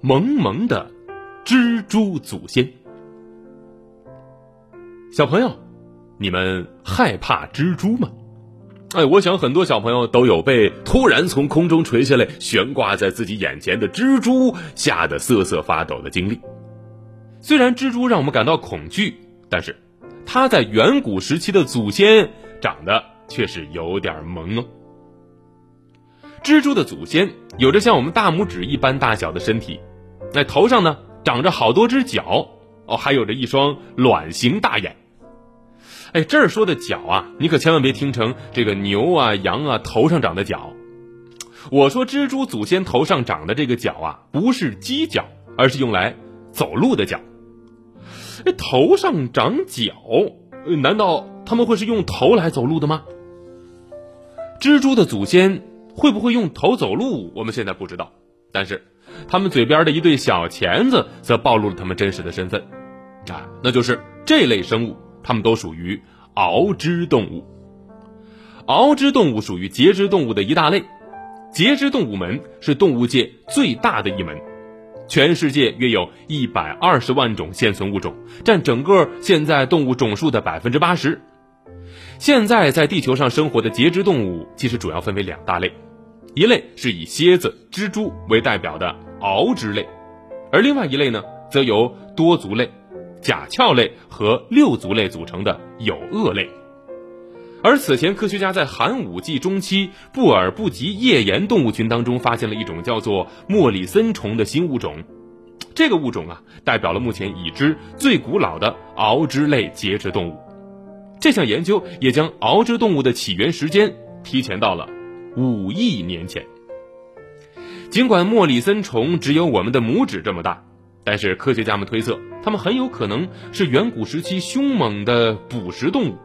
萌萌的蜘蛛祖先，小朋友，你们害怕蜘蛛吗？哎，我想很多小朋友都有被突然从空中垂下来、悬挂在自己眼前的蜘蛛吓得瑟瑟发抖的经历。虽然蜘蛛让我们感到恐惧，但是它在远古时期的祖先长得却是有点萌哦。蜘蛛的祖先有着像我们大拇指一般大小的身体，那头上呢长着好多只角哦，还有着一双卵形大眼。哎，这儿说的角啊，你可千万别听成这个牛啊、羊啊头上长的角。我说蜘蛛祖先头上长的这个角啊，不是犄角，而是用来走路的角。哎，头上长角，难道他们会是用头来走路的吗？蜘蛛的祖先会不会用头走路？我们现在不知道，但是他们嘴边的一对小钳子则暴露了他们真实的身份啊，那就是这类生物。它们都属于螯肢动物。螯肢动物属于节肢动物的一大类，节肢动物门是动物界最大的一门，全世界约有一百二十万种现存物种，占整个现在动物种数的百分之八十。现在在地球上生活的节肢动物其实主要分为两大类，一类是以蝎子、蜘蛛为代表的螯肢类，而另外一类呢，则由多足类。甲壳类和六足类组成的有颚类，而此前科学家在寒武纪中期布尔布吉页岩动物群当中发现了一种叫做莫里森虫的新物种，这个物种啊代表了目前已知最古老的螯肢类节肢动物。这项研究也将螯肢动物的起源时间提前到了五亿年前。尽管莫里森虫只有我们的拇指这么大。但是科学家们推测，它们很有可能是远古时期凶猛的捕食动物，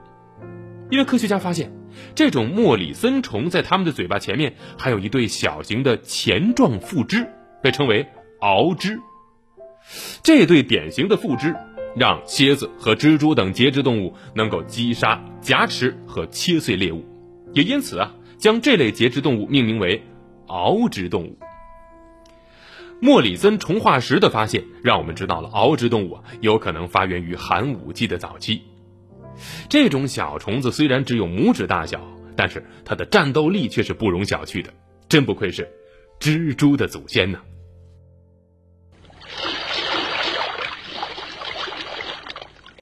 因为科学家发现，这种莫里森虫在它们的嘴巴前面还有一对小型的钳状附肢，被称为螯肢。这对典型的附肢让蝎子和蜘蛛等节肢动物能够击杀、夹持和切碎猎物，也因此啊，将这类节肢动物命名为螯肢动物。莫里森虫化石的发现，让我们知道了螯肢动物有可能发源于寒武纪的早期。这种小虫子虽然只有拇指大小，但是它的战斗力却是不容小觑的，真不愧是蜘蛛的祖先呢。